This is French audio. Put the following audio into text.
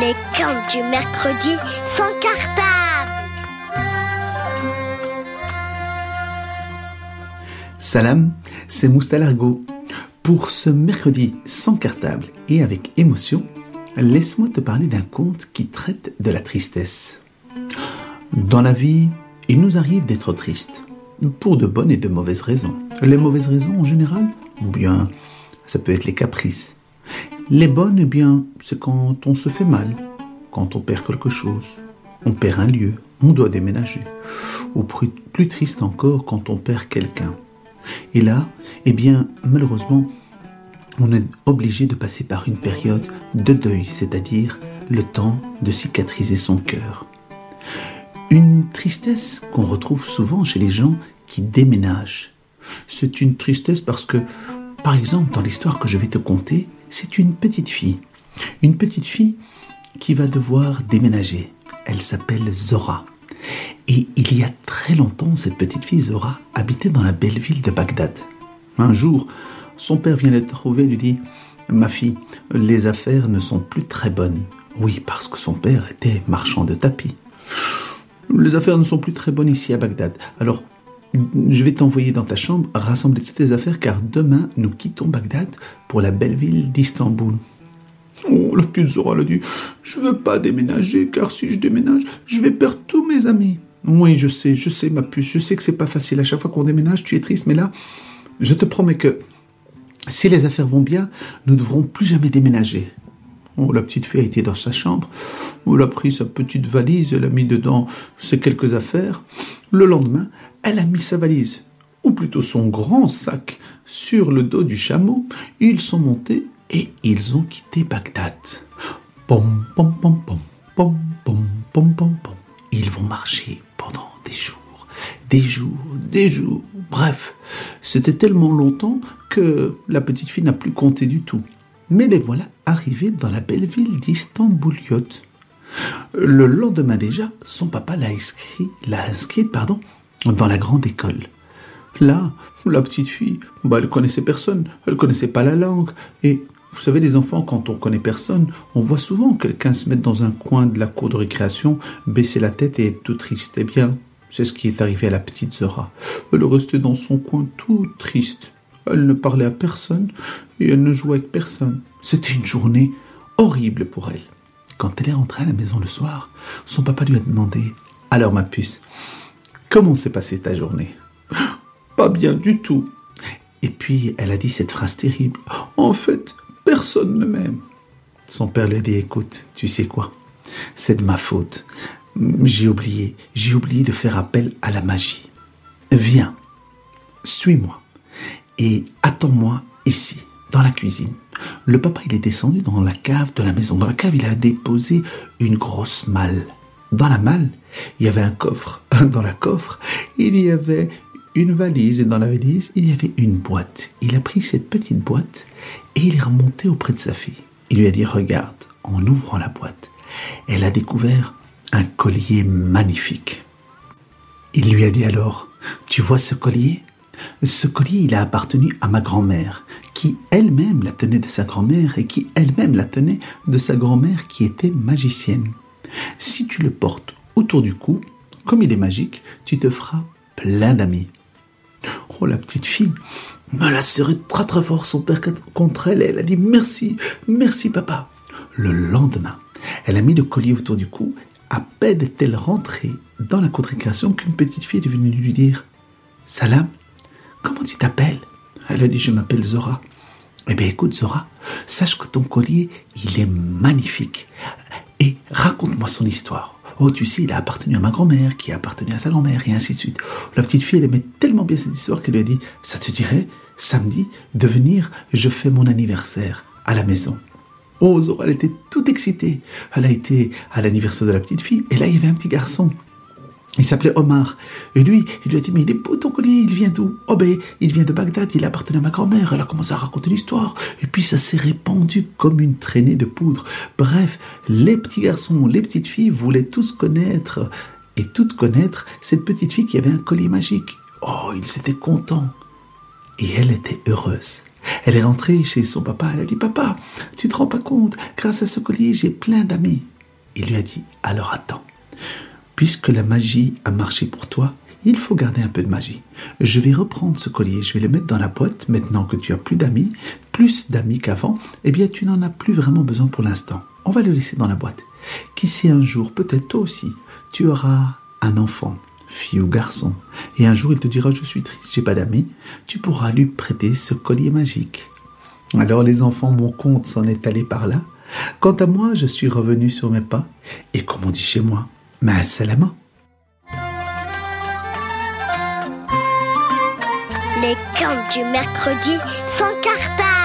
Les contes du mercredi sans cartable. Salam, c'est Moustalargo. Pour ce mercredi sans cartable et avec émotion, laisse-moi te parler d'un conte qui traite de la tristesse. Dans la vie, il nous arrive d'être tristes, pour de bonnes et de mauvaises raisons. Les mauvaises raisons en général, ou bien ça peut être les caprices. Les bonnes, eh bien, c'est quand on se fait mal, quand on perd quelque chose, on perd un lieu, on doit déménager. Ou plus, triste encore, quand on perd quelqu'un. Et là, eh bien, malheureusement, on est obligé de passer par une période de deuil, c'est-à-dire le temps de cicatriser son cœur. Une tristesse qu'on retrouve souvent chez les gens qui déménagent. C'est une tristesse parce que, par exemple, dans l'histoire que je vais te conter, c'est une petite fille. Une petite fille qui va devoir déménager. Elle s'appelle Zora. Et il y a très longtemps, cette petite fille Zora habitait dans la belle ville de Bagdad. Un jour, son père vient la trouver et lui dit Ma fille, les affaires ne sont plus très bonnes. Oui, parce que son père était marchand de tapis. Les affaires ne sont plus très bonnes ici à Bagdad. Alors, je vais t'envoyer dans ta chambre rassembler toutes tes affaires car demain nous quittons Bagdad pour la belle ville d'Istanbul. Oh, la petite Zora l'a dit, je veux pas déménager car si je déménage, je vais perdre tous mes amis. Oui, je sais, je sais ma puce, je sais que c'est pas facile. À chaque fois qu'on déménage, tu es triste, mais là, je te promets que si les affaires vont bien, nous ne devrons plus jamais déménager. Oh, la petite fille a été dans sa chambre. Elle a pris sa petite valise, elle a mis dedans ses quelques affaires. Le lendemain, elle a mis sa valise, ou plutôt son grand sac, sur le dos du chameau. Ils sont montés et ils ont quitté Bagdad. Pom, pom, pom, pom, pom, pom, pom, pom. Ils vont marcher pendant des jours, des jours, des jours. Bref, c'était tellement longtemps que la petite fille n'a plus compté du tout. Mais les voilà arrivés dans la belle ville d'Istanbuliot. Le lendemain déjà, son papa l'a inscrit, l'a inscrite, pardon, dans la grande école. Là, la petite fille, bah, elle connaissait personne, elle connaissait pas la langue. Et vous savez, les enfants, quand on connaît personne, on voit souvent quelqu'un se mettre dans un coin de la cour de récréation, baisser la tête et être tout triste. Eh bien, c'est ce qui est arrivé à la petite Zora. Elle restait dans son coin tout triste. Elle ne parlait à personne et elle ne jouait avec personne. C'était une journée horrible pour elle. Quand elle est rentrée à la maison le soir, son papa lui a demandé Alors, ma puce, comment s'est passée ta journée? Pas bien du tout. Et puis elle a dit cette phrase terrible En fait, personne ne m'aime. Son père lui a dit Écoute, tu sais quoi? C'est de ma faute. J'ai oublié, j'ai oublié de faire appel à la magie. Viens, suis-moi et attends-moi ici, dans la cuisine. Le papa, il est descendu dans la cave de la maison. Dans la cave, il a déposé une grosse malle. Dans la malle, il y avait un coffre. Dans la coffre, il y avait une valise. Et dans la valise, il y avait une boîte. Il a pris cette petite boîte et il est remonté auprès de sa fille. Il lui a dit, regarde, en ouvrant la boîte, elle a découvert un collier magnifique. Il lui a dit alors, tu vois ce collier? Ce collier, il a appartenu à ma grand-mère, qui elle-même la tenait de sa grand-mère et qui elle-même la tenait de sa grand-mère qui était magicienne. Si tu le portes autour du cou, comme il est magique, tu te feras plein d'amis. Oh, la petite fille, elle a serré très très fort son père contre elle et elle a dit merci, merci papa. Le lendemain, elle a mis le collier autour du cou. À peine est-elle rentrée dans la récréation qu'une petite fille est venue lui dire Salam, comment tu t'appelles? Elle a dit Je m'appelle Zora. Eh bien écoute Zora, sache que ton collier, il est magnifique. Et raconte-moi son histoire. Oh, tu sais, il a appartenu à ma grand-mère, qui a appartenu à sa grand-mère, et ainsi de suite. La petite fille, elle aimait tellement bien cette histoire qu'elle lui a dit, ça te dirait, samedi, de venir, je fais mon anniversaire à la maison. Oh, Zora, elle était toute excitée. Elle a été à l'anniversaire de la petite fille, et là, il y avait un petit garçon il s'appelait Omar. Et lui, il lui a dit, mais il est beau ton collier, il vient d'où? Oh ben, il vient de Bagdad, il appartenait à ma grand-mère, elle a commencé à raconter l'histoire. Et puis ça s'est répandu comme une traînée de poudre. Bref, les petits garçons, les petites filles voulaient tous connaître, et toutes connaître, cette petite fille qui avait un collier magique. Oh, ils étaient contents. Et elle était heureuse. Elle est rentrée chez son papa, elle a dit Papa, tu te rends pas compte, grâce à ce collier, j'ai plein d'amis. Il lui a dit Alors attends, puisque la magie a marché pour toi, il faut garder un peu de magie. Je vais reprendre ce collier, je vais le mettre dans la boîte maintenant que tu as plus d'amis, plus d'amis qu'avant, eh bien tu n'en as plus vraiment besoin pour l'instant. On va le laisser dans la boîte. Qui sait un jour, peut-être toi aussi, tu auras un enfant, fille ou garçon, et un jour il te dira je suis triste, j'ai pas d'amis, tu pourras lui prêter ce collier magique. Alors les enfants, mon compte s'en est allé par là. Quant à moi, je suis revenu sur mes pas, et comme on dit chez moi, ma salama. Les camps du mercredi sans cartable.